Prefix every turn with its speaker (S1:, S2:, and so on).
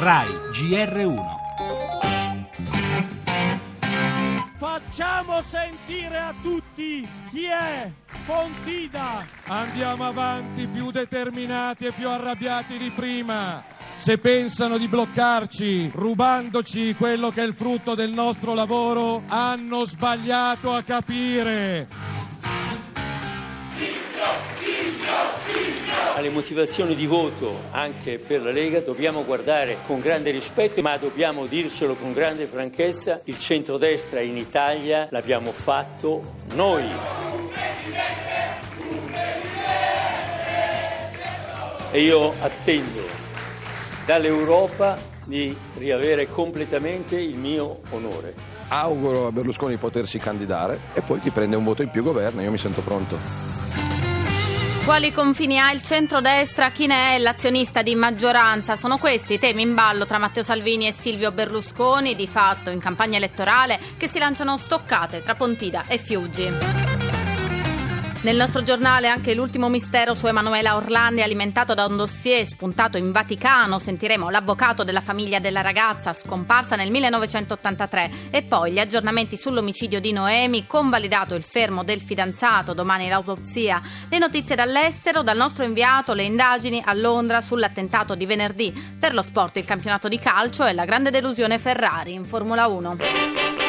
S1: RAI GR1
S2: Facciamo sentire a tutti chi è Pontida.
S3: Andiamo avanti più determinati e più arrabbiati di prima. Se pensano di bloccarci rubandoci quello che è il frutto del nostro lavoro, hanno sbagliato a capire.
S4: Alle motivazioni di voto anche per la Lega dobbiamo guardare con grande rispetto, ma dobbiamo dircelo con grande franchezza, il centrodestra in Italia l'abbiamo fatto noi. E io attendo dall'Europa di riavere completamente il mio onore.
S5: Auguro a Berlusconi di potersi candidare e poi chi prende un voto in più governa, io mi sento pronto.
S6: Quali confini ha il centrodestra? Chi ne è l'azionista di maggioranza? Sono questi i temi in ballo tra Matteo Salvini e Silvio Berlusconi, di fatto in campagna elettorale, che si lanciano stoccate tra Pontida e Fiuggi. Nel nostro giornale anche l'ultimo mistero su Emanuela Orlandi alimentato da un dossier spuntato in Vaticano. Sentiremo l'avvocato della famiglia della ragazza scomparsa nel 1983 e poi gli aggiornamenti sull'omicidio di Noemi, convalidato il fermo del fidanzato, domani l'autopsia. Le notizie dall'estero, dal nostro inviato, le indagini a Londra sull'attentato di venerdì. Per lo sport il campionato di calcio e la grande delusione Ferrari in Formula 1.